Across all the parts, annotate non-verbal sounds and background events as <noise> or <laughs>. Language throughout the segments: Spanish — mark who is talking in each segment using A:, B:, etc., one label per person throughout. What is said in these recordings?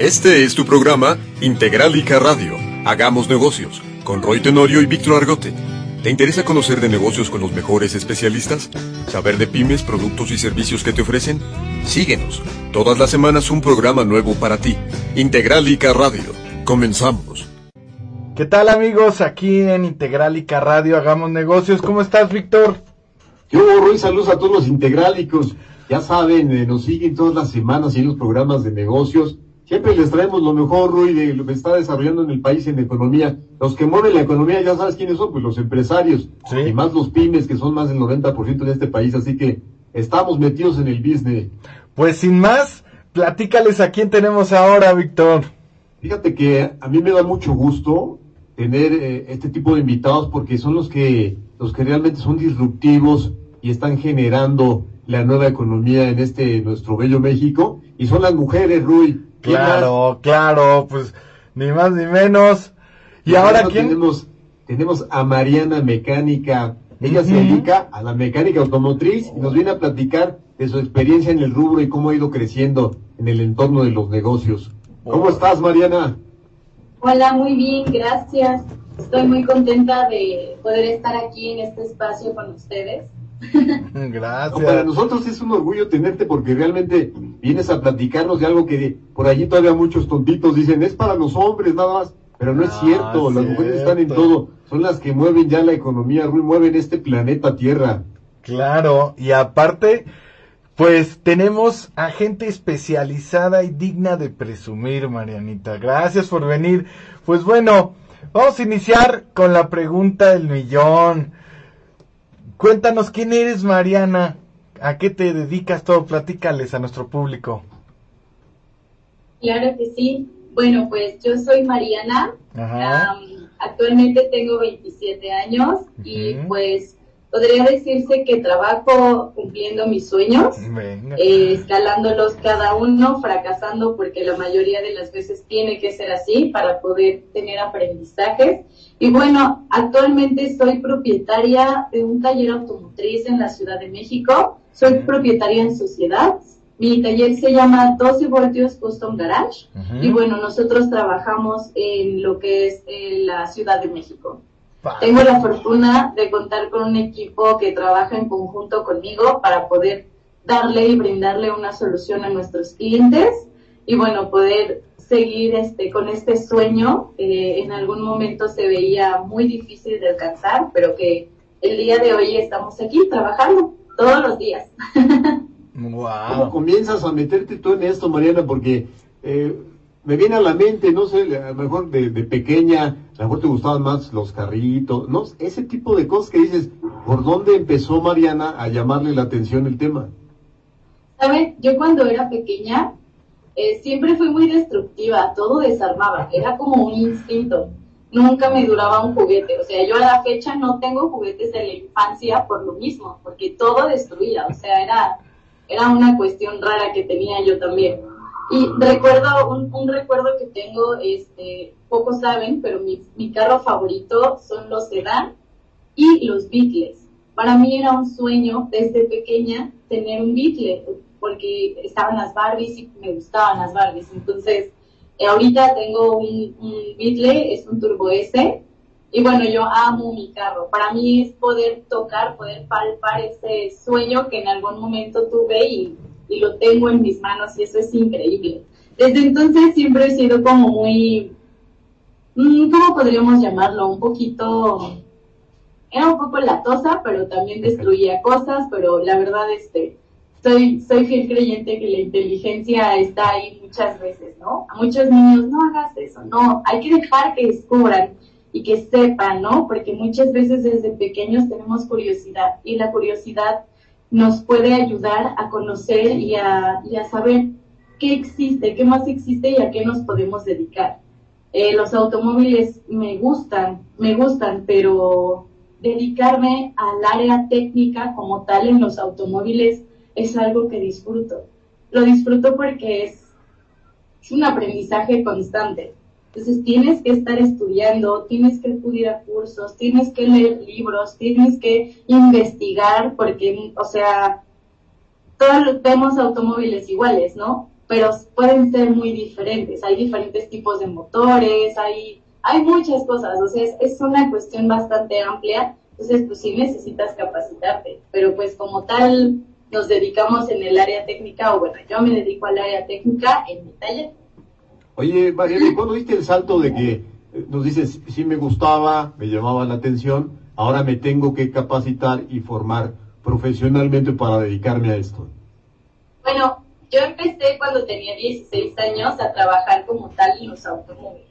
A: Este es tu programa Integralica Radio. Hagamos negocios con Roy Tenorio y Víctor Argote. ¿Te interesa conocer de negocios con los mejores especialistas? ¿Saber de pymes, productos y servicios que te ofrecen? Síguenos. Todas las semanas un programa nuevo para ti. Integralica Radio. Comenzamos.
B: ¿Qué tal amigos? Aquí en Integralica Radio Hagamos Negocios. ¿Cómo estás, Víctor?
C: Yo, Roy, saludos a todos los integrálicos. Ya saben, eh, nos siguen todas las semanas y en los programas de negocios. Siempre les traemos lo mejor, Roy, de lo que está desarrollando en el país en economía. Los que mueven la economía, ya sabes quiénes son, pues los empresarios.
B: Sí.
C: Y más los pymes, que son más del 90% en este país. Así que estamos metidos en el business.
B: Pues sin más, platícales a quién tenemos ahora, Víctor.
C: Fíjate que a mí me da mucho gusto tener eh, este tipo de invitados porque son los que, los que realmente son disruptivos y están generando la nueva economía en este nuestro bello México. Y son las mujeres, Rui.
B: Claro, claro, pues ni más ni menos. ¿Y ahora quién?
C: Tenemos, tenemos a Mariana Mecánica. Ella se dedica a la mecánica automotriz y nos viene a platicar de su experiencia en el rubro y cómo ha ido creciendo en el entorno de los negocios. ¿Cómo
B: Oh.
C: estás, Mariana?
D: Hola, muy bien, gracias. Estoy muy contenta de poder estar aquí en este espacio con ustedes. <laughs>
C: No, para
B: Gracias.
C: nosotros es un orgullo tenerte porque realmente vienes a platicarnos de algo que por allí todavía muchos tontitos dicen es para los hombres nada más, pero no es
B: Ah,
C: cierto, las mujeres están en todo, son las que mueven ya la economía, mueven este planeta Tierra.
B: Claro, y aparte, pues tenemos a gente especializada y digna de presumir, Marianita. Gracias por venir. Pues bueno, vamos a iniciar con la pregunta del millón. Cuéntanos quién eres, Mariana. ¿A qué te dedicas todo? Platícales a nuestro público.
D: Claro que sí. Bueno, pues yo soy Mariana.
B: Ajá.
D: Am, actualmente tengo 27 años y pues podría decirse que trabajo cumpliendo mis sueños. Eh, escalándolos cada uno, fracasando porque la mayoría de las veces tiene que ser así para poder tener aprendizajes. Y bueno, actualmente soy propietaria de un taller automotriz en la Ciudad de México. Soy propietaria en sociedad. Mi taller se llama 12 voltios Custom Garage. Y bueno, nosotros trabajamos en lo que es eh, la Ciudad de México. Tengo la fortuna de contar con un equipo que trabaja en conjunto conmigo para poder darle y brindarle una solución a nuestros clientes y bueno, poder seguir este con este sueño. eh, en algún momento se veía muy difícil de alcanzar, pero que el día de hoy estamos aquí trabajando todos los días. <laughs>
C: ¿Cómo
B: Wow.
C: comienzas a meterte tú en esto, Mariana? Porque eh, me viene a la mente, no sé, a lo mejor de, de pequeña, a lo mejor te gustaban más los carritos, ¿no? Ese tipo de cosas que dices, ¿por dónde empezó Mariana a llamarle la atención el tema?
D: ¿Saben? Yo cuando era pequeña eh, siempre fui muy destructiva, todo desarmaba, era como un instinto. Nunca me duraba un juguete, o sea, yo a la fecha no tengo juguetes de la infancia por lo mismo, porque todo destruía, o sea, era, era una cuestión rara que tenía yo también. Y recuerdo, un, un recuerdo que tengo, este, pocos saben, pero mi, mi carro favorito son los sedán y los Beatles. Para mí era un sueño desde pequeña tener un Beatle, porque estaban las Barbies y me gustaban las Barbies. Entonces, eh, ahorita tengo un, un Beatle, es un Turbo S, y bueno, yo amo mi carro. Para mí es poder tocar, poder palpar ese sueño que en algún momento tuve y, y lo tengo en mis manos y eso es increíble. Desde entonces siempre he sido como muy, mm, ¿cómo podríamos llamarlo? Un poquito era un poco latosa, pero también destruía cosas, pero la verdad, este, soy, soy fiel creyente que la inteligencia está ahí muchas veces, ¿no? A muchos niños, no hagas eso, no, hay que dejar que descubran y que sepan, ¿no? Porque muchas veces desde pequeños tenemos curiosidad y la curiosidad nos puede ayudar a conocer y a, saber qué existe, qué más existe y a qué nos podemos dedicar. Eh, los automóviles me gustan, me gustan, pero dedicarme al área técnica como tal en los automóviles es algo que disfruto. Lo disfruto porque es, es un aprendizaje constante. Entonces tienes que estar estudiando, tienes que acudir a cursos, tienes que leer libros, tienes que investigar, porque, o sea, todos vemos automóviles iguales, ¿no? pero pueden ser muy diferentes. Hay diferentes tipos de motores, hay, hay muchas cosas, o sea, es, es una cuestión bastante amplia, entonces pues sí necesitas capacitarte, pero pues como tal nos dedicamos en el área técnica, o bueno, yo me dedico al área técnica en mi taller.
C: Oye, Mariana, ¿cuándo viste el salto de que eh, nos dices, sí me gustaba, me llamaba la atención, ahora me tengo que capacitar y formar profesionalmente para dedicarme a esto?
D: Bueno, yo empecé cuando tenía 16 años a trabajar como tal en los automóviles,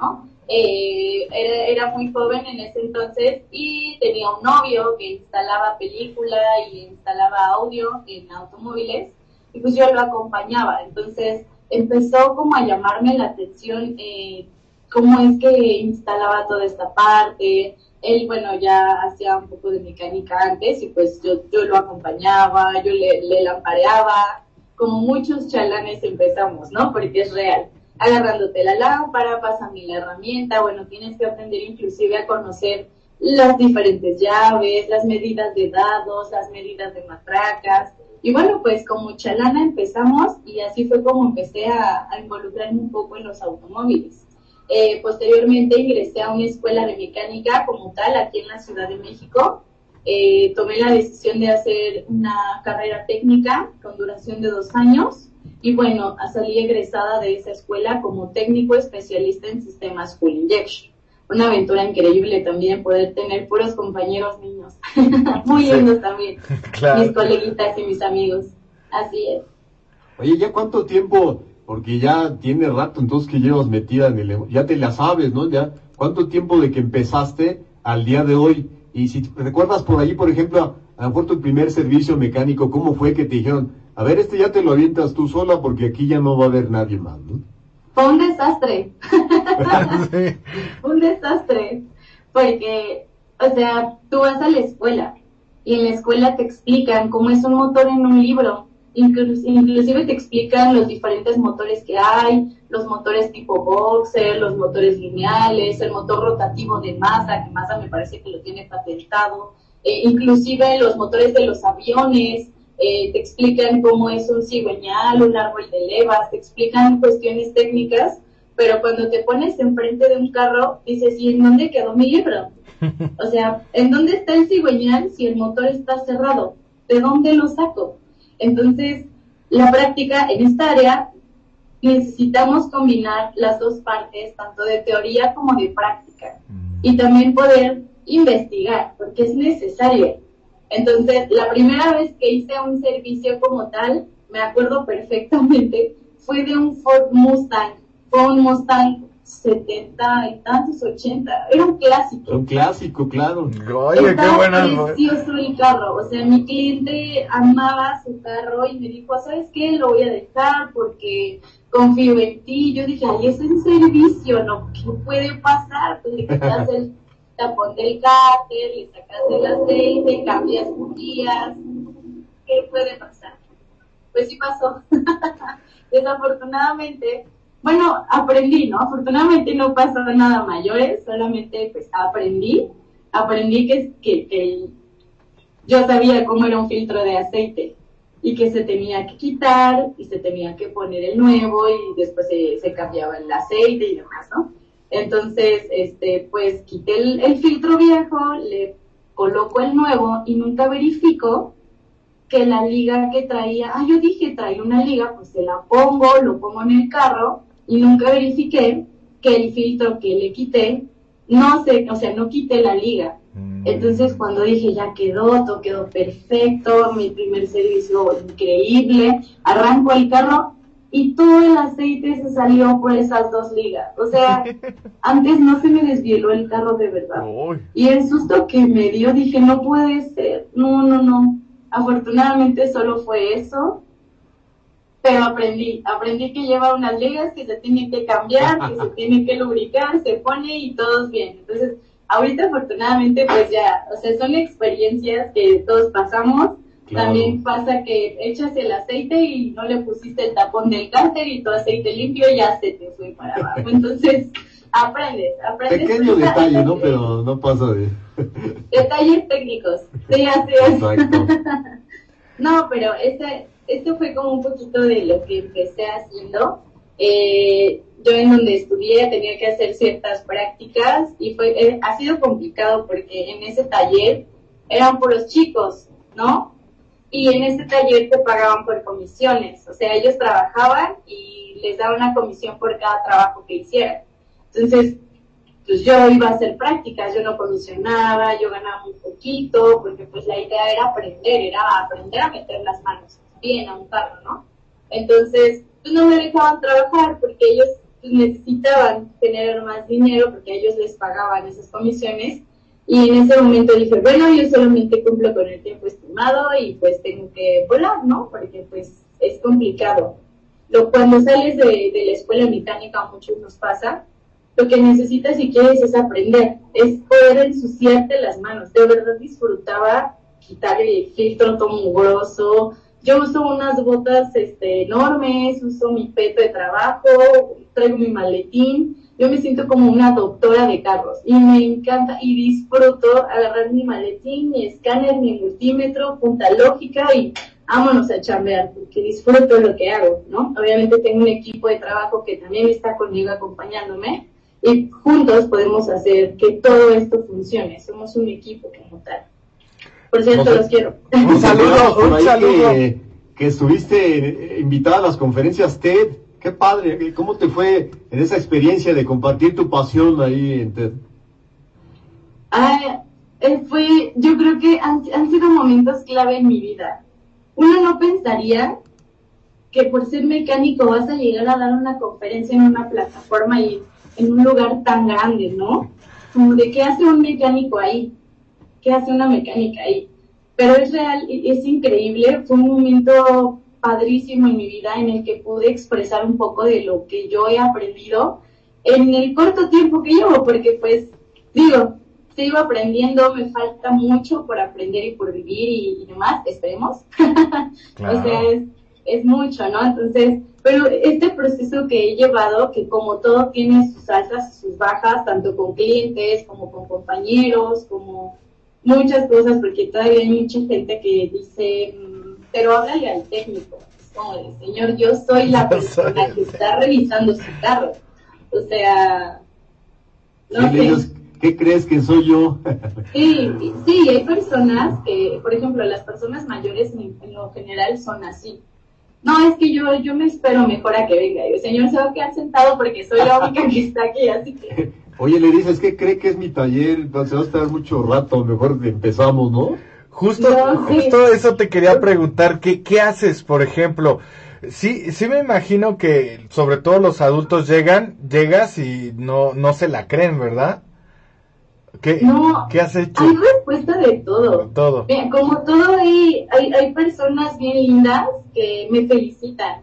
D: ¿no? Eh, era, era, muy joven en ese entonces y tenía un novio que instalaba película y instalaba audio en automóviles y pues yo lo acompañaba. Entonces empezó como a llamarme la atención eh, cómo es que instalaba toda esta parte. Él, bueno, ya hacía un poco de mecánica antes y pues yo, yo lo acompañaba, yo le, le lampareaba, como muchos chalanes empezamos, ¿no? Porque es real. Agarrándote la lámpara, pásame la herramienta, bueno, tienes que aprender inclusive a conocer las diferentes llaves, las medidas de dados, las medidas de matracas. Y bueno, pues como chalana empezamos y así fue como empecé a, a involucrarme un poco en los automóviles. Eh, posteriormente ingresé a una escuela de mecánica como tal aquí en la Ciudad de México eh, tomé la decisión de hacer una carrera técnica con duración de dos años y bueno, salí egresada de esa escuela como técnico especialista en sistemas Full Injection. Una aventura increíble también poder tener puros compañeros niños, <laughs> muy lindos también, <laughs> mis coleguitas y mis amigos. Así es.
C: Oye, ¿ya cuánto tiempo? Porque ya tiene rato entonces que llevas metida en el... Ya te la sabes, ¿no? Ya, ¿cuánto tiempo de que empezaste al día de hoy y si recuerdas por allí, por ejemplo, a lo mejor tu primer servicio mecánico, ¿cómo fue que te dijeron, a ver, este ya te lo avientas tú sola porque aquí ya no va a haber nadie más, ¿no?
D: Fue un desastre. <laughs> un desastre. Porque, o sea, tú vas a la escuela y en la escuela te explican cómo es un motor en un libro inclusive te explican los diferentes motores que hay, los motores tipo boxer, los motores lineales, el motor rotativo de masa, que masa me parece que lo tiene patentado, eh, inclusive los motores de los aviones, eh, te explican cómo es un cigüeñal, un árbol de levas, te explican cuestiones técnicas, pero cuando te pones enfrente de un carro, dices, ¿y en dónde quedó mi libro? <laughs> O sea, ¿en dónde está el cigüeñal si el motor está cerrado? ¿De dónde lo saco? Entonces, la práctica en esta área necesitamos combinar las dos partes, tanto de teoría como de práctica, y también poder investigar, porque es necesario. Entonces, la primera vez que hice un servicio como tal, me acuerdo perfectamente, fue de un Ford Mustang, fue un Mustang 70 y tantos, 80. Era un clásico.
C: Un clásico, claro.
B: Oye, qué
D: buena. precioso el carro. O sea, mi cliente amaba su carro y me dijo, ¿sabes qué? Lo voy a dejar porque confío en ti. Yo dije, ay, es en servicio, ¿no? ¿Qué puede pasar? Pues le quitas el tapón del cárter, le sacas el aceite, cambias guías. ¿Qué puede pasar? Pues sí pasó. <laughs> Desafortunadamente, bueno, aprendí, ¿no? Afortunadamente no pasó nada mayores, solamente pues aprendí, aprendí que, que, yo sabía cómo era un filtro de aceite y que se tenía que quitar y se tenía que poner el nuevo y después se cambiaba el aceite y demás, ¿no? Entonces, este, pues quité el, el, filtro viejo, le coloco el nuevo y nunca verifico que la liga que traía, ah, yo dije, trae una liga, pues se la pongo, lo pongo en el carro y nunca verifiqué que el filtro que le quité no se, o sea, no quité la liga. Mm. Entonces cuando dije ya quedó, todo quedó perfecto, mi primer servicio increíble, arranco el carro y todo el aceite se salió por esas dos ligas. O sea, <laughs> antes no se me desvieló el carro de verdad. Y el susto que me dio dije, no puede ser, no, no, no. Afortunadamente solo fue eso pero aprendí, aprendí que lleva unas ligas que se tienen que cambiar, que se <laughs> tienen que lubricar, se pone y todo bien. Entonces, ahorita afortunadamente pues ya, o sea, son experiencias que todos pasamos. También pasa que echas el aceite y no le pusiste el tapón del cárter y tu aceite limpio ya se te fue para abajo. Entonces, <laughs> aprendes, aprendes.
C: Pequeño detalle, ¿no? Pero <laughs> no pasa de...
D: Detalles técnicos. Sí, así es. <laughs> no, pero ese esto fue como un poquito de lo que empecé haciendo. Eh, yo en donde estudié tenía que hacer ciertas prácticas y fue, eh, ha sido complicado porque en ese taller eran por los chicos, ¿no? Y en ese taller te pagaban por comisiones, o sea, ellos trabajaban y les daban una comisión por cada trabajo que hicieran. Entonces, pues yo iba a hacer prácticas, yo no comisionaba, yo ganaba un poquito, porque pues la idea era aprender, era aprender a meter las manos bien a un carro, ¿no? Entonces, pues no me dejaban trabajar porque ellos pues, necesitaban tener más dinero porque ellos les pagaban esas comisiones. Y en ese momento dije, bueno, yo solamente cumplo con el tiempo estimado y pues tengo que volar, ¿no? Porque pues es complicado. Lo, cuando sales de, la escuela mecánica, a muchos nos pasa, lo que necesitas si quieres es aprender, es poder ensuciarte las manos. De verdad disfrutaba quitar el filtro mugroso. Yo uso unas botas este, enormes, uso mi peto de trabajo, traigo mi maletín. Yo me siento como una doctora de carros y me encanta y disfruto agarrar mi maletín, mi escáner, mi multímetro, punta lógica y vámonos a chambear porque disfruto lo que hago, ¿no? Obviamente tengo un equipo de trabajo que también está conmigo acompañándome y juntos podemos hacer que todo esto funcione. Somos un equipo como tal. Por cierto, los quiero.
B: Un saludo, un saludo.
C: Que, que estuviste eh, invitada a las conferencias TED. Qué padre. ¿Cómo te fue en esa experiencia de compartir tu pasión ahí en TED?
D: Ah, eh, fue, yo creo que han, han sido momentos clave en mi vida. Uno no pensaría que por ser mecánico vas a llegar a dar una conferencia en una plataforma y en un lugar tan grande, ¿no? Como de qué hace un mecánico ahí, qué hace una mecánica ahí. Pero es real, es increíble, fue un momento padrísimo en mi vida en el que pude expresar un poco de lo que yo he aprendido en el corto tiempo que llevo, porque pues digo, sigo aprendiendo, me falta mucho por aprender y por vivir y, y demás, esperemos.
B: Claro. <laughs>
D: o sea, es, es mucho, ¿no? Entonces, pero este proceso que he llevado, que como todo tiene sus altas y sus bajas, tanto con clientes como con compañeros, como muchas cosas, porque todavía hay mucha gente que dice, pero háblale al técnico. Es como de, señor, yo soy la <laughs> persona que está revisando su carro. O sea, no
C: ¿Qué, le
D: sé.
C: ¿Qué crees que soy yo? <laughs>
D: Sí, sí, hay personas que, por ejemplo, las personas mayores en, en lo general son así. No, es que yo, yo me espero mejor a que venga. Y el señor se va a quedar sentado porque soy la única que está aquí, así que <laughs>
C: Oye, le dices, ¿qué cree que es mi taller? Entonces va a estar mucho rato, mejor empezamos, ¿no?
B: Justo,
D: No, sí.
B: justo eso te quería preguntar, ¿qué, qué haces, por ejemplo? Sí, sí me imagino que sobre todo los adultos llegan, llegas y no, no se la creen, ¿verdad? ¿Qué,
D: No,
B: ¿qué has hecho?
D: hay respuesta de todo.
B: Todo.
D: Mira, como todo hay, hay, hay personas bien lindas que me felicitan.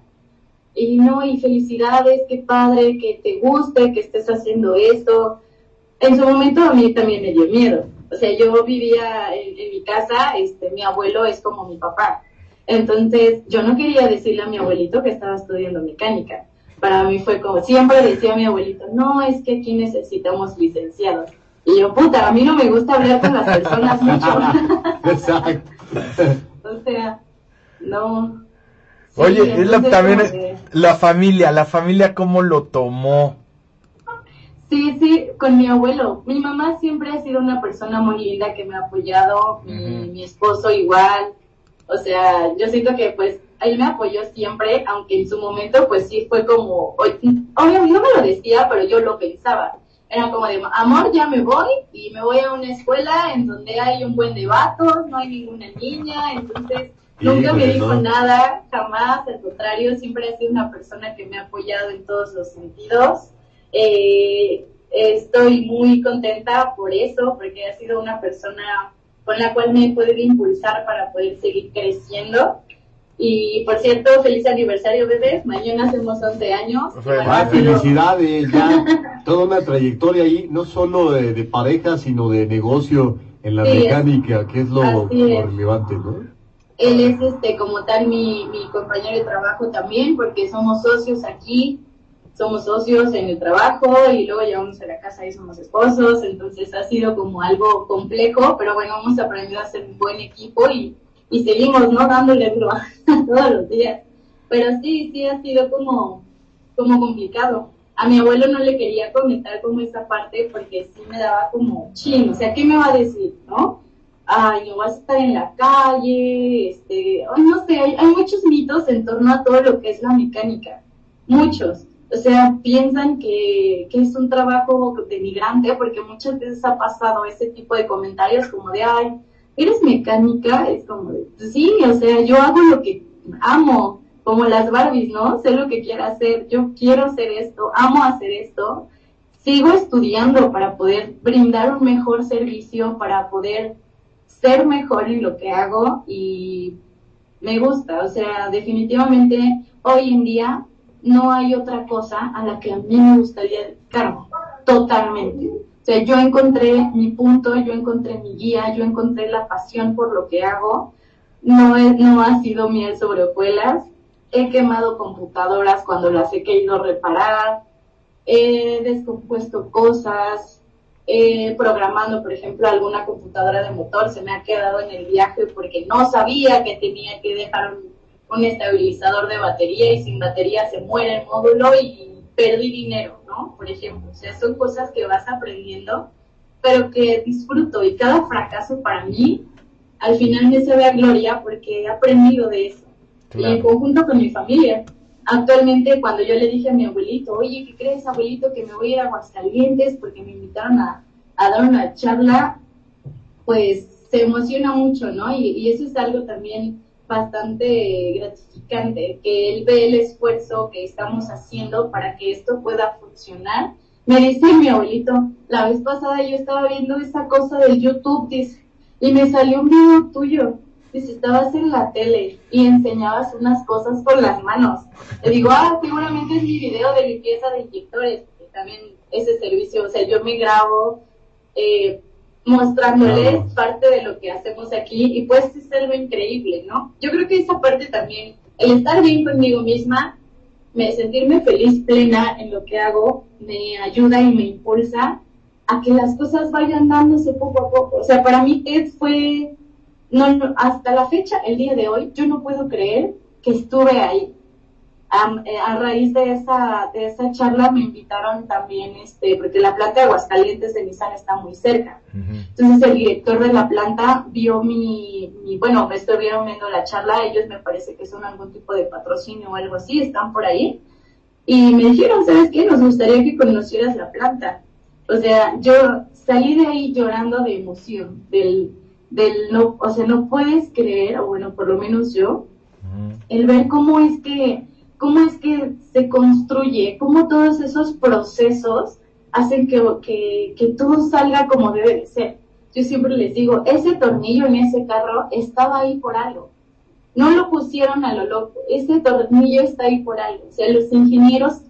D: Y no, y felicidades, qué padre, que te guste, que estés haciendo esto. En su momento a mí también me dio miedo. O sea, yo vivía en, en mi casa, este, mi abuelo es como mi papá. Entonces, yo no quería decirle a mi abuelito que estaba estudiando mecánica. Para mí fue como, siempre decía mi abuelito, no, es que aquí necesitamos licenciados. Y yo, puta, a mí no me gusta hablar con las personas mucho. <laughs>
C: Exacto. <laughs>
D: O sea, no. Sí,
B: Oye, es la, también
D: que-
B: la familia, la familia cómo lo tomó.
D: Sí, sí, con mi abuelo. Mi mamá siempre ha sido una persona muy linda que me ha apoyado, mi, esposo igual. O sea, yo siento que pues él me apoyó siempre, aunque en su momento pues sí fue como, obviamente no me lo decía, pero yo lo pensaba. Era como de, amor, ya me voy y me voy a una escuela en donde hay un buen de vatos, no hay ninguna niña, entonces nunca me
C: Híjole,
D: dijo
C: no.
D: nada, jamás, al contrario, siempre ha sido una persona que me ha apoyado en todos los sentidos. Eh, estoy muy contenta por eso, porque ha sido una persona con la cual me he podido impulsar para poder seguir creciendo. Y por cierto, feliz aniversario, bebés. Mañana hacemos 11 años.
C: Ah, felicidades, ya <laughs> toda una trayectoria ahí, no solo de, de pareja, sino de negocio en la
D: Sí,
C: mecánica, que es lo, relevante, ¿no?
D: Él es este como tal mi, mi compañero de trabajo también, porque somos socios aquí, somos socios en el trabajo y luego llegamos a la casa y somos esposos, entonces ha sido como algo complejo, pero bueno, hemos aprendido a ser un buen equipo y y seguimos, ¿no? Dándole <laughs> todos los días. Pero sí, sí ha sido como, como complicado. A mi abuelo no le quería comentar como esa parte porque sí me daba como chin, o sea, ¿qué me va a decir, no? Ay, no vas a estar en la calle, este, no sé, hay, hay muchos mitos en torno a todo lo que es la mecánica, muchos. O sea, piensan que, que es un trabajo denigrante porque muchas veces ha pasado ese tipo de comentarios como de, ay, ¿eres mecánica? Es como de, pues sí, o sea, yo hago lo que amo, como las Barbies, ¿no? Sé lo que quiero hacer, yo quiero hacer esto, amo hacer esto. Sigo estudiando para poder brindar un mejor servicio, para poder ser mejor en lo que hago y me gusta, o sea, definitivamente hoy en día no hay otra cosa a la que a mí me gustaría dedicarme, totalmente. O sea, yo encontré mi punto, yo encontré mi guía, yo encontré la pasión por lo que hago. No, es, no ha sido miel sobre hojuelas. He quemado computadoras cuando las he querido reparar. He descompuesto cosas. Eh, programando, por ejemplo, alguna computadora de motor se me ha quedado en el viaje porque no sabía que tenía que dejar un, un estabilizador de batería y sin batería se muere el módulo y perdí dinero, ¿no? Por ejemplo, o sea, son cosas que vas aprendiendo, pero que disfruto y cada fracaso para mí al final me sabe a gloria porque he aprendido de eso. Y en conjunto con mi familia. Actualmente, cuando yo le dije a mi abuelito, oye, ¿qué crees, abuelito, que me voy a ir a Aguascalientes porque me invitaron a, a dar una charla? Pues se emociona mucho, ¿no? Y, y eso es algo también bastante gratificante, que él ve el esfuerzo que estamos haciendo para que esto pueda funcionar. Me dice mi abuelito, la vez pasada yo estaba viendo esa cosa del YouTube, dice, y me salió un video tuyo. Dice, estabas en la tele y enseñabas unas cosas con las manos. Le digo, ah, seguramente es mi video de limpieza de inyectores, que también ese servicio, o sea, yo me grabo, eh, mostrándoles parte de lo que hacemos aquí y pues es algo increíble, ¿no? Yo creo que esa parte también, el estar bien conmigo misma, me sentirme feliz, plena en lo que hago, me ayuda y me impulsa a que las cosas vayan dándose poco a poco. O sea, para mí TED fue, no, no, hasta la fecha, el día de hoy, yo no puedo creer que estuve ahí. A, eh, a, raíz de esa, de esa charla me invitaron también, este, porque la planta de Aguascalientes de Nissan está muy cerca. Uh -huh. Entonces el director de la planta vio mi, mi, bueno, me estuvieron viendo la charla, ellos me parece que son algún tipo de patrocinio o algo así, están por ahí. Y me dijeron, ¿sabes qué? Nos gustaría que conocieras la planta. O sea, yo salí de ahí llorando de emoción, del, del no, o sea, no puedes creer, o bueno, por lo menos yo, uh -huh. el ver cómo es que cómo es que se construye, cómo todos esos procesos hacen que, que, que, todo salga como debe de ser. Yo siempre les digo, ese tornillo en ese carro estaba ahí por algo. No lo pusieron a lo loco, ese tornillo está ahí por algo. O sea, los ingenieros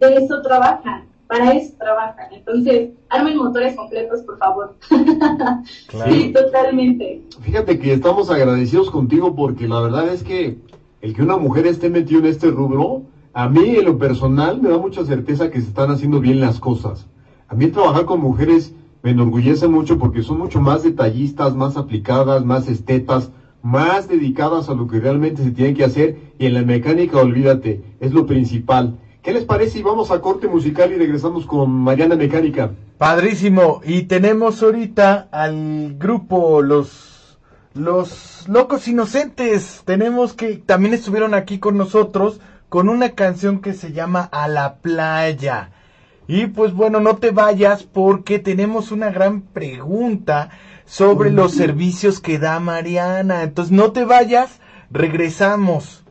D: de eso trabajan, para eso trabajan. Entonces, armen motores completos, por favor. <laughs> Claro. sí, totalmente.
C: Fíjate que estamos agradecidos contigo porque la verdad es que el que una mujer esté metida en este rubro, a mí en lo personal me da mucha certeza que se están haciendo bien las cosas. A mí trabajar con mujeres me enorgullece mucho porque son mucho más detallistas, más aplicadas, más estetas, más dedicadas a lo que realmente se tiene que hacer y en la mecánica olvídate, es lo principal. ¿Qué les parece si vamos a corte musical y regresamos con Mariana Mecánica?
B: Padrísimo, y tenemos ahorita al grupo Los los locos inocentes tenemos que también estuvieron aquí con nosotros con una canción que se llama A la playa. Y pues bueno, no te vayas porque tenemos una gran pregunta sobre los servicios que da Mariana. Entonces no te vayas, regresamos.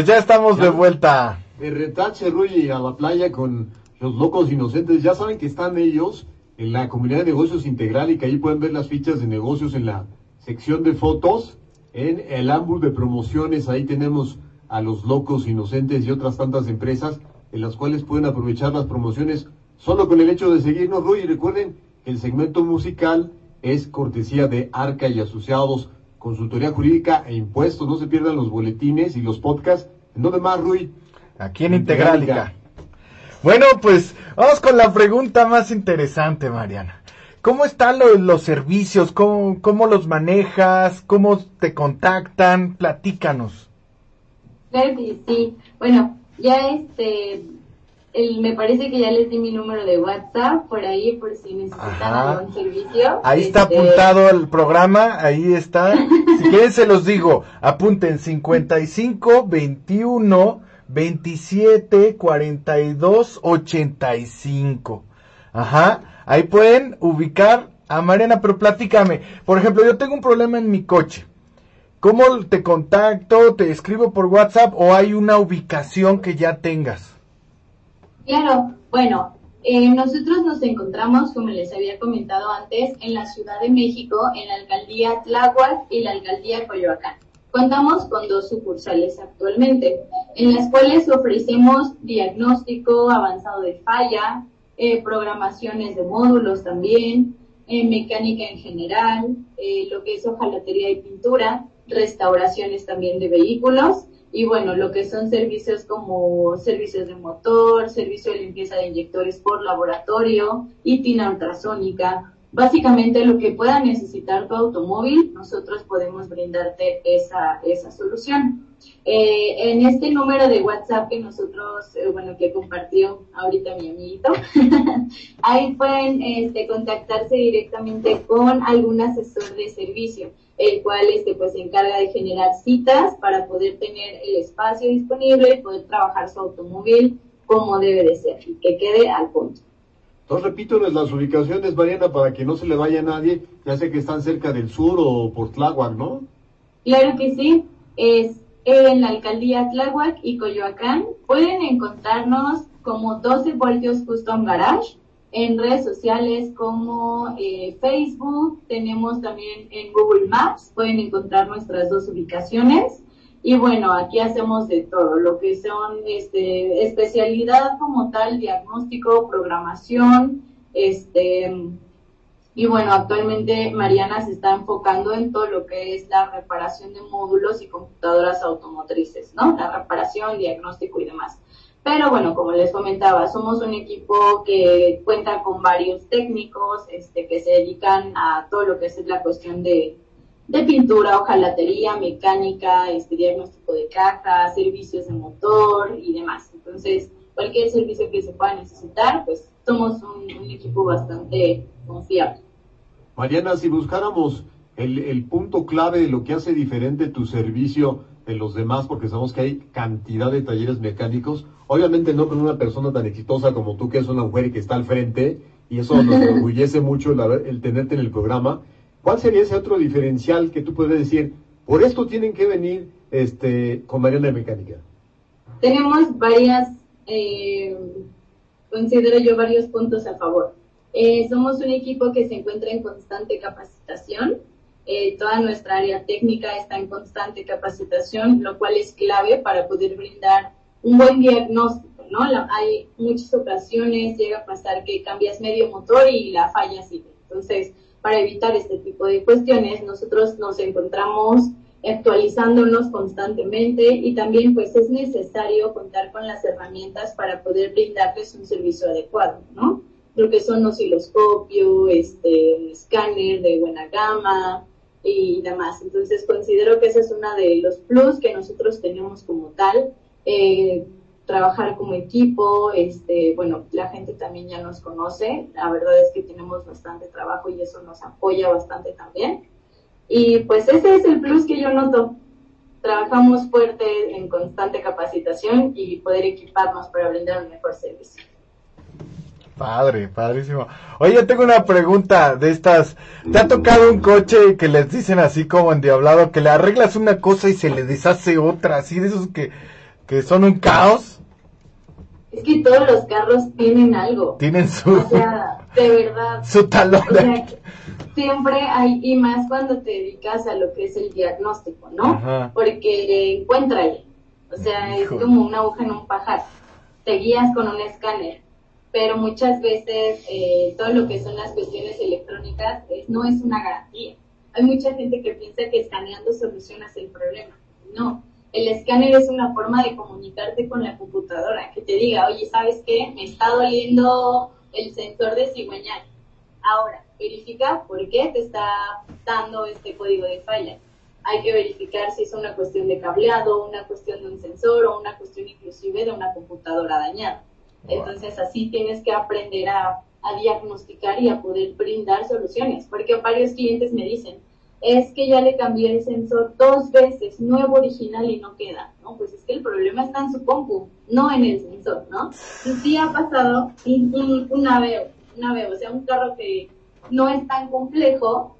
B: Pues ya estamos de vuelta.
C: De retache, Ruy, a la playa con los locos inocentes. Ya saben que están ellos en la comunidad de negocios integral y que ahí pueden ver las fichas de negocios en la sección de fotos. En el ámbito de promociones, ahí tenemos a los locos inocentes y otras tantas empresas en las cuales pueden aprovechar las promociones solo con el hecho de seguirnos, Ruy. Y recuerden el segmento musical es cortesía de Arca y Asociados, consultoría jurídica e impuestos. No se pierdan los boletines y los podcasts. ¿En dónde más, Rui?
B: Aquí en Integralica. Bueno, pues vamos con la pregunta más interesante, Mariana. ¿Cómo están los, los servicios? ¿Cómo, ¿Cómo los manejas? ¿Cómo te contactan? Platícanos.
D: Claro que sí. Bueno, ya este, el, me parece que ya les di mi número de WhatsApp por ahí por si necesitan algún servicio.
B: Ahí está
D: Este,
B: apuntado el programa, ahí está. Si quieren se los digo, apunten 55 21 27 42 85. Ajá, ahí pueden ubicar a Mariana, pero platícame. Por ejemplo, yo tengo un problema en mi coche. ¿Cómo te contacto? ¿Te escribo por WhatsApp o hay una ubicación que ya tengas?
D: Claro, bueno, eh, nosotros nos encontramos, como les había comentado antes, en la Ciudad de México, en la alcaldía Tláhuac y la alcaldía Coyoacán. Contamos con dos sucursales actualmente, en las cuales ofrecemos diagnóstico avanzado de falla, eh, programaciones de módulos también, eh, mecánica en general, eh, lo que es hojalatería y pintura, restauraciones también de vehículos y bueno, lo que son servicios como servicios de motor, servicio de limpieza de inyectores por laboratorio y tina ultrasónica. Básicamente lo que pueda necesitar tu automóvil, nosotros podemos brindarte esa, esa solución. Eh, en este número de WhatsApp que nosotros, eh, bueno, que compartió ahorita mi amiguito, <laughs> ahí pueden este, contactarse directamente con algún asesor de servicio el cual este, pues, se encarga de generar citas para poder tener el espacio disponible y poder trabajar su automóvil como debe de ser y que quede al punto.
C: Entonces repítoles las ubicaciones, Mariana, para que no se le vaya a nadie, ya sé que están cerca del sur o por Tláhuac, ¿no?
D: Claro que sí, es en la alcaldía Tláhuac y Coyoacán. Pueden encontrarnos como 12 voltios Custom Garage en redes sociales como eh, Facebook, tenemos también en Google Maps, pueden encontrar nuestras dos ubicaciones. Y bueno, aquí hacemos de todo, lo que son este, especialidad como tal, diagnóstico, programación, este, y bueno, actualmente Mariana se está enfocando en todo lo que es la reparación de módulos y computadoras automotrices, ¿no? La reparación, diagnóstico y demás. Pero bueno, como les comentaba, somos un equipo que cuenta con varios técnicos este, que se dedican a todo lo que es la cuestión de, de pintura, hojalatería, mecánica, este, diagnóstico de caja, servicios de motor y demás. Entonces, cualquier servicio que se pueda necesitar, pues somos un, un equipo bastante confiable.
C: Mariana, si buscáramos el, el punto clave de lo que hace diferente tu servicio de los demás, porque sabemos que hay cantidad de talleres mecánicos, obviamente no con una persona tan exitosa como tú, que es una mujer y que está al frente, y eso nos <laughs> orgullece mucho el, el tenerte en el programa. ¿Cuál sería ese otro diferencial que tú puedes decir, por esto tienen que venir este, con Mariana de Mecánica?
D: Tenemos varias, eh, considero yo varios puntos a favor. Eh, somos un equipo que se encuentra en constante capacitación. Eh, toda nuestra área técnica está en constante capacitación, lo cual es clave para poder brindar un buen diagnóstico, ¿no? La- hay muchas ocasiones, llega a pasar que cambias medio motor y la falla sigue. Entonces, para evitar este tipo de cuestiones, nosotros nos encontramos actualizándonos constantemente y también pues es necesario contar con las herramientas para poder brindarles un servicio adecuado, ¿no? Lo que son osciloscopio, este, un escáner de buena gama y demás. Entonces considero que ese es uno de los plus que nosotros tenemos como tal. Eh, trabajar como equipo, este, bueno, la gente también ya nos conoce, la verdad es que tenemos bastante trabajo y eso nos apoya bastante también. Y pues ese es el plus que yo noto. Trabajamos fuerte en constante capacitación y poder equiparnos para brindar un mejor servicio.
B: Padre, padrísimo. Oye, yo tengo una pregunta de estas. ¿Te ha tocado un coche que les dicen así como endiablado, que le arreglas una cosa y se le deshace otra, así de esos que que son un caos.
D: Es que todos los carros tienen algo.
B: Tienen su,
D: O sea, de verdad. <laughs>
B: su talón.
D: O sea, siempre hay, y más cuando te dedicas a lo que es el diagnóstico, ¿no?
B: Ajá.
D: Porque encuéntrale. O sea, es como una aguja en un pajar. Te guías con un escáner. Pero muchas veces eh, todo lo que son las cuestiones electrónicas eh, no es una garantía. Hay mucha gente que piensa que escaneando solucionas el problema. No, el escáner es una forma de comunicarte con la computadora, que te diga, oye, ¿sabes qué? Me está doliendo el sensor de cigüeñal. Ahora, verifica por qué te está dando este código de falla. Hay que verificar si es una cuestión de cableado, una cuestión de un sensor o una cuestión inclusive de una computadora dañada. Entonces así tienes que aprender a, a diagnosticar y a poder brindar soluciones, porque varios clientes me dicen, es que ya le cambié el sensor dos veces, nuevo original y no queda, ¿no? Pues es que el problema está en su compu, no en el sensor, ¿no? Y sí ha pasado un, un, un aveo, un aveo, o sea, un carro que no es tan complejo,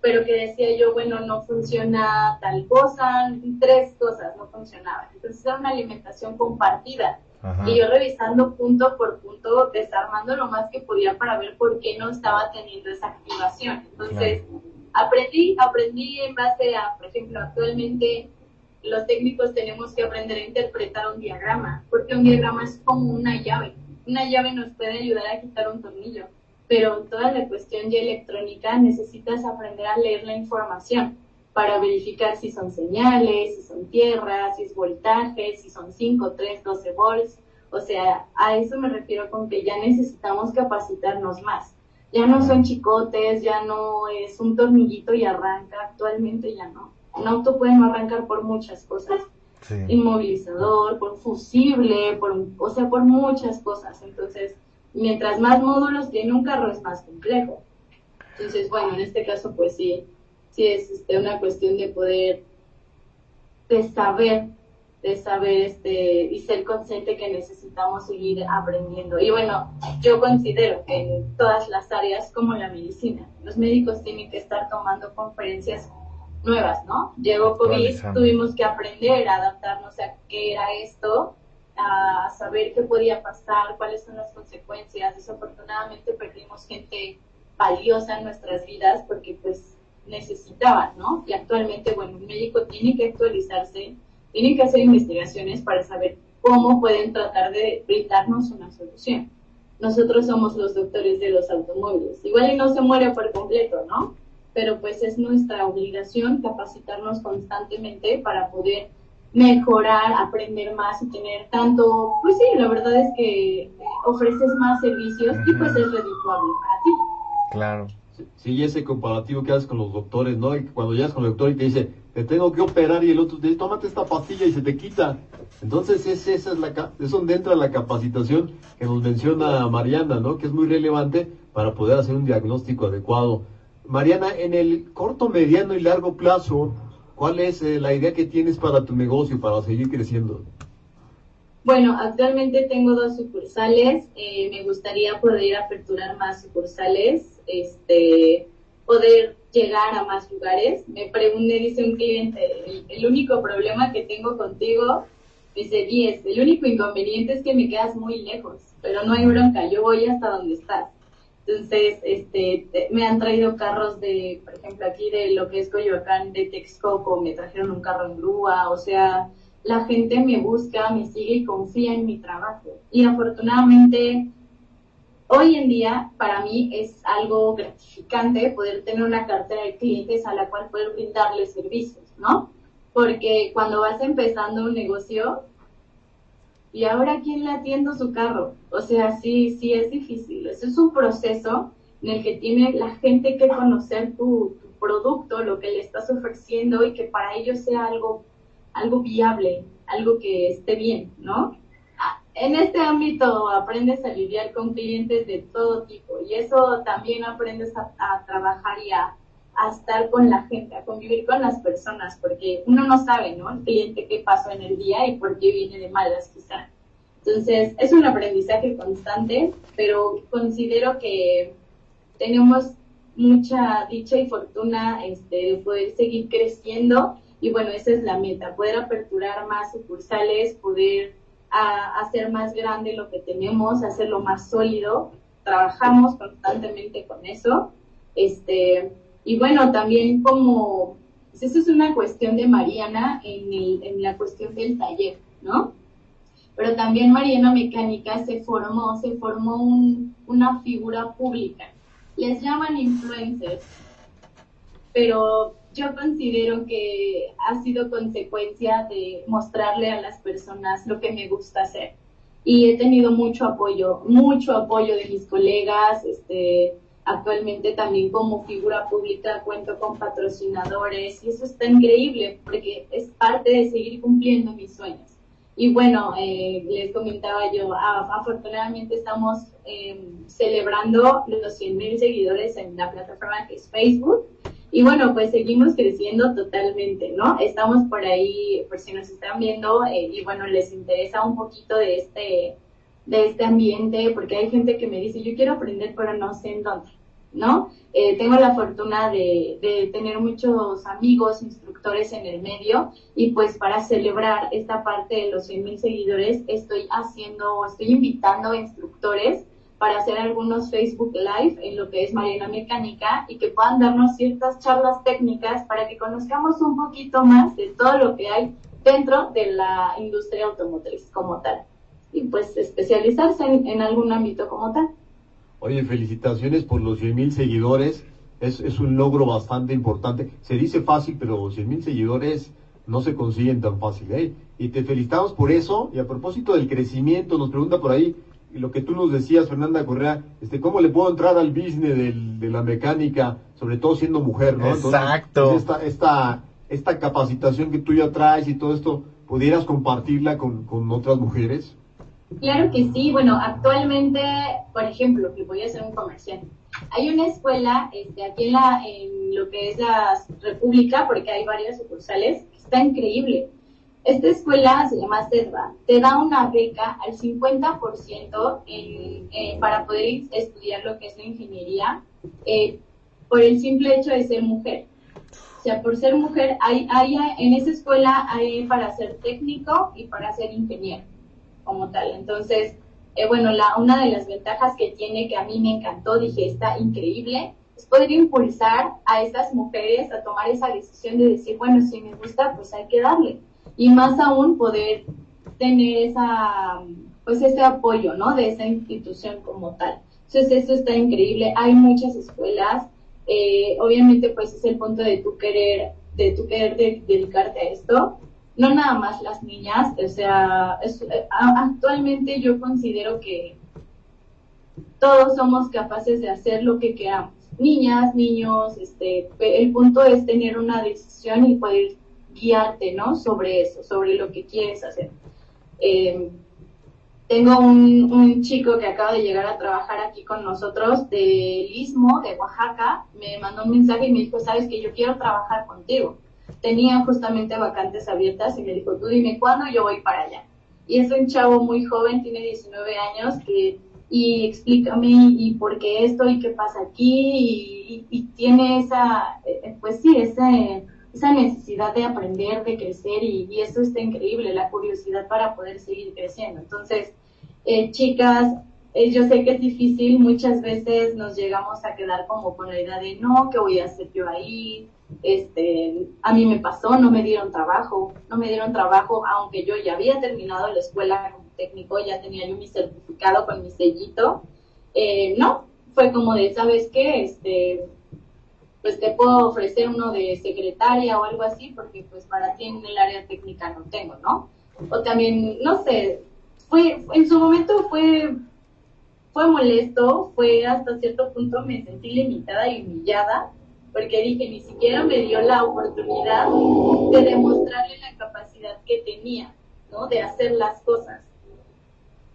D: pero que decía yo, bueno, no funciona tal cosa, tres cosas no funcionaban. Entonces era una alimentación compartida.
B: Ajá.
D: Y yo revisando punto por punto, desarmando lo más que podía para ver por qué no estaba teniendo esa activación. Entonces, aprendí, aprendí en base a, por ejemplo, actualmente los técnicos tenemos que aprender a interpretar un diagrama, porque un diagrama es como una llave. Una llave nos puede ayudar a quitar un tornillo, pero toda la cuestión ya electrónica necesitas aprender a leer la información para verificar si son señales, si son tierras, si es voltaje, si son 5, 3, 12 volts. O sea, a eso me refiero con que ya necesitamos capacitarnos más. Ya no son chicotes, ya no es un tornillito y arranca, actualmente ya no. Un auto puede no arrancar por muchas cosas
B: Sí.
D: inmovilizador, por fusible, por, o sea, por muchas cosas. Entonces, mientras más módulos tiene un carro es más complejo. Entonces, bueno, en este caso, pues sí, sí es este, una cuestión de poder, de saber, de saber este, y ser consciente que necesitamos seguir aprendiendo. Y bueno, yo considero que en todas las áreas, como la medicina, los médicos tienen que estar tomando conferencias nuevas, ¿no? Llegó COVID, tuvimos que aprender a adaptarnos a qué era esto, a saber qué podía pasar, cuáles son las consecuencias. Desafortunadamente perdimos gente valiosa en nuestras vidas porque pues necesitaban, ¿no? Y actualmente, bueno, un médico tiene que actualizarse, tiene que hacer investigaciones para saber cómo pueden tratar de brindarnos una solución. Nosotros somos los doctores de los automóviles. Igual y no se muere por completo, ¿no? Pero pues es nuestra obligación capacitarnos constantemente para poder mejorar, aprender más y tener tanto, pues sí, la verdad es que eh, ofreces más servicios y pues es redituable para ti.
B: Claro.
C: Sí, ese comparativo que haces con los doctores, ¿no? Cuando llegas con el doctor y te dice, te tengo que operar y el otro te dice, tómate esta pastilla y se te quita. Entonces, es, esa es, la, es donde entra la capacitación que nos menciona Mariana, ¿no? Que es muy relevante para poder hacer un diagnóstico adecuado. Mariana, en el corto, mediano y largo plazo, ¿cuál es eh, la idea que tienes para tu negocio, para seguir creciendo?
D: Bueno, actualmente tengo dos sucursales. eh, me gustaría poder aperturar más sucursales, este, poder llegar a más lugares. Me pregunté, dice un cliente, el, el único problema que tengo contigo, dice 10, el único inconveniente es que me quedas muy lejos, pero no hay bronca, yo voy hasta donde estás. Entonces, este, te- me han traído carros de, por ejemplo, aquí de lo que es Coyoacán, de Texcoco, me trajeron un carro en grúa, o sea, la gente me busca, me sigue y confía en mi trabajo. Y afortunadamente, hoy en día, para mí es algo gratificante poder tener una cartera de clientes a la cual poder brindarles servicios, ¿no? Porque cuando vas empezando un negocio, ¿y ahora quién le atiendo su carro? O sea, sí, sí es difícil. Eso es un proceso en el que tiene la gente que conocer tu, tu producto, lo que le estás ofreciendo y que para ellos sea algo, algo viable, algo que esté bien, ¿no? Ah, En este ámbito aprendes a lidiar con clientes de todo tipo y eso también aprendes a, a trabajar y a, a estar con la gente, a convivir con las personas, porque uno no sabe, ¿no? El cliente qué pasó en el día y por qué viene de malas quizá. Entonces, es un aprendizaje constante, pero considero que tenemos mucha dicha y fortuna este, de poder seguir creciendo y bueno, esa es la meta, poder aperturar más sucursales, poder a, hacer más grande lo que tenemos, hacerlo más sólido. Trabajamos constantemente con eso. Este, y bueno, también como, pues eso es una cuestión de Mariana en, el, en la cuestión del taller, ¿no? Pero también Mariana Mecánica se formó, se formó un, una figura pública. Les llaman influencers, pero yo considero que ha sido consecuencia de mostrarle a las personas lo que me gusta hacer. Y he tenido mucho apoyo, mucho apoyo de mis colegas, este, actualmente también como figura pública cuento con patrocinadores y eso está increíble porque es parte de seguir cumpliendo mis sueños. Y bueno, eh, les comentaba yo, afortunadamente estamos em, celebrando los 100.000 seguidores en la plataforma que es Facebook y bueno, pues seguimos creciendo totalmente, ¿no? Estamos por ahí, por si nos están viendo, eh, y bueno, les interesa un poquito de este, de este ambiente, porque hay gente que me dice, yo quiero aprender, pero no sé en dónde, ¿no? Eh, tengo la fortuna de, de tener muchos amigos, instructores en el medio, y pues para celebrar esta parte de los 100.000 seguidores, estoy haciendo, estoy invitando a instructores para hacer algunos Facebook Live en lo que es Marina Mecánica y que puedan darnos ciertas charlas técnicas para que conozcamos un poquito más de todo lo que hay dentro de la industria automotriz como tal. Y pues especializarse en, algún ámbito como tal.
C: Oye, felicitaciones por los 100 mil seguidores. Es, es, un logro bastante importante. Se dice fácil, pero 100 mil seguidores no se consiguen tan fácil. ¿eh? Y te felicitamos por eso. Y a propósito del crecimiento, nos pregunta por ahí, lo que tú nos decías, Fernanda Correa, este, ¿cómo le puedo entrar al business de la mecánica, sobre todo siendo mujer, ¿no?
B: Exacto.
C: Pues, esta, esta, esta capacitación que tú ya traes y todo esto, ¿pudieras compartirla con, con otras mujeres?
D: Claro que sí. Bueno, actualmente, por ejemplo, que voy a hacer un comercial. Hay una escuela este, aquí en, la, en lo que es la República, porque hay varias sucursales, que está increíble esta escuela se llama CEDVA, te da una beca al 50% en, para poder estudiar lo que es la ingeniería eh, por el simple hecho de ser mujer. O sea, por ser mujer, hay, hay, en esa escuela hay para ser técnico y para ser ingeniero como tal. Entonces, eh, bueno, la, una de las ventajas que tiene, que a mí me encantó, dije, está increíble, es poder impulsar a estas mujeres a tomar esa decisión de decir, bueno, si me gusta, pues hay que darle y más aún poder tener esa, pues ese apoyo, ¿no? De esa institución como tal. Entonces eso está increíble. Hay muchas escuelas. Eh, obviamente pues es el punto de tu querer, de tu querer dedicarte a esto. No nada más las niñas, o sea, eh, actualmente yo considero que todos somos capaces de hacer lo que queramos. Niñas, niños, este, el punto es tener una decisión y poder guiarte, ¿no? Sobre eso, sobre lo que quieres hacer. Eh, tengo un, chico que acaba de llegar a trabajar aquí con nosotros del Istmo, de Oaxaca, me mandó un mensaje y me dijo, sabes que yo quiero trabajar contigo. Tenía justamente vacantes abiertas y me dijo, tú dime cuándo yo voy para allá. Y es un chavo muy joven, tiene 19 años, que, y explícame y por qué esto y qué pasa aquí, y, y tiene esa, eh, pues sí, ese esa necesidad de aprender, de crecer y, y esto está increíble, la curiosidad para poder seguir creciendo. Entonces, eh, chicas, eh, yo sé que es difícil, muchas veces nos llegamos a quedar como con la idea de no, ¿qué voy a hacer yo ahí? Este, a mí me pasó, no me dieron trabajo, no me dieron trabajo, aunque yo ya había terminado la escuela como técnico, ya tenía yo mi certificado con mi sellito. Eh, no, fue como de, ¿sabes qué? Este, pues te puedo ofrecer uno de secretaria o algo así, porque pues para ti en el área técnica no tengo, ¿no? O también, no sé, fue, en su momento fue, fue molesto, fue hasta cierto punto me sentí limitada y humillada, porque dije, ni siquiera me dio la oportunidad de demostrarle la capacidad que tenía, ¿no? De hacer las cosas.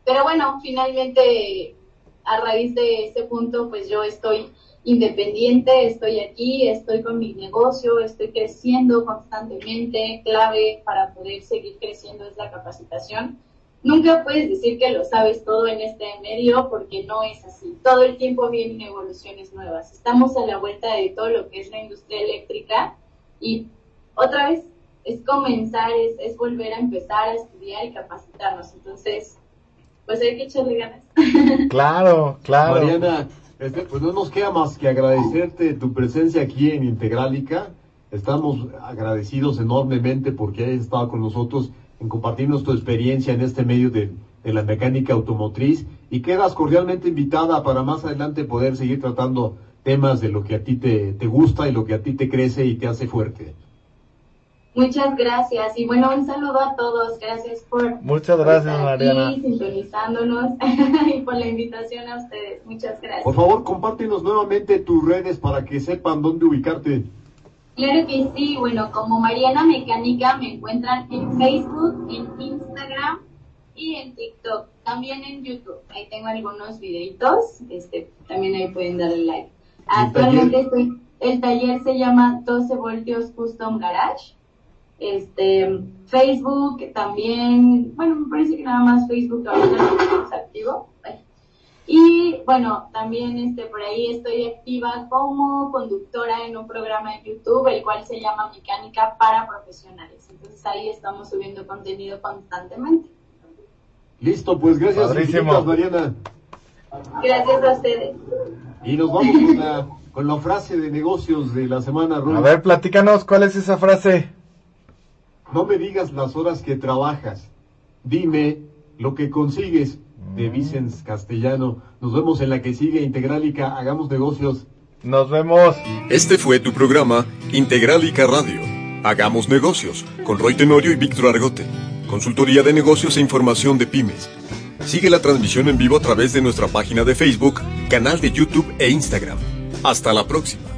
D: Pero bueno, finalmente, a raíz de ese punto, pues yo estoy independiente, estoy aquí, estoy con mi negocio, estoy creciendo constantemente, clave para poder seguir creciendo es la capacitación. Nunca puedes decir que lo sabes todo en este medio porque no es así. Todo el tiempo vienen evoluciones nuevas. Estamos a la vuelta de todo lo que es la industria eléctrica y otra vez es comenzar, es, es volver a empezar a estudiar y capacitarnos. Entonces, pues hay que echarle ganas. <laughs>
B: Claro, claro.
C: Mariana, este, pues no nos queda más que agradecerte tu presencia aquí en Integrálica. Estamos agradecidos enormemente porque hayas estado con nosotros en compartirnos tu experiencia en este medio de, de la mecánica automotriz y quedas cordialmente invitada para más adelante poder seguir tratando temas de lo que a ti te, te gusta y lo que a ti te crece y te hace fuerte.
D: Muchas gracias y bueno, un saludo a todos. Gracias por,
B: Muchas gracias,
D: estar
B: Mariana.
D: aquí sintonizándonos <laughs> y por la invitación a ustedes. Muchas gracias.
C: Por favor, compártenos nuevamente tus redes para que sepan dónde ubicarte.
D: Claro que sí, bueno, como Mariana Mecánica me encuentran en Facebook, en Instagram y en TikTok, también en YouTube. Ahí tengo algunos videitos, este, también ahí pueden darle like. Actualmente estoy, el taller se llama 12 voltios Custom Garage. Este, Facebook también, bueno, me parece que nada más Facebook ahorita no tenemos activo. Y bueno, también este, por ahí estoy activa como conductora en un programa de YouTube, el cual se llama Mecánica para Profesionales. Entonces ahí estamos subiendo contenido constantemente.
C: Listo, pues gracias infinitas, Mariana.
D: Gracias a ustedes.
C: Y nos vamos con la, con la frase de negocios de la semana.
B: A ver, platícanos, ¿cuál es esa frase?
C: No me digas las horas que trabajas, dime lo que consigues. De Vicens Castellano. Nos vemos en la que sigue Integrálica. Hagamos negocios.
B: Nos vemos.
A: Este fue tu programa Integralica Radio. Hagamos negocios con Roy Tenorio y Víctor Argote. Consultoría de negocios e información de pymes. Sigue la transmisión en vivo a través de nuestra página de Facebook, canal de YouTube e Instagram. Hasta la próxima.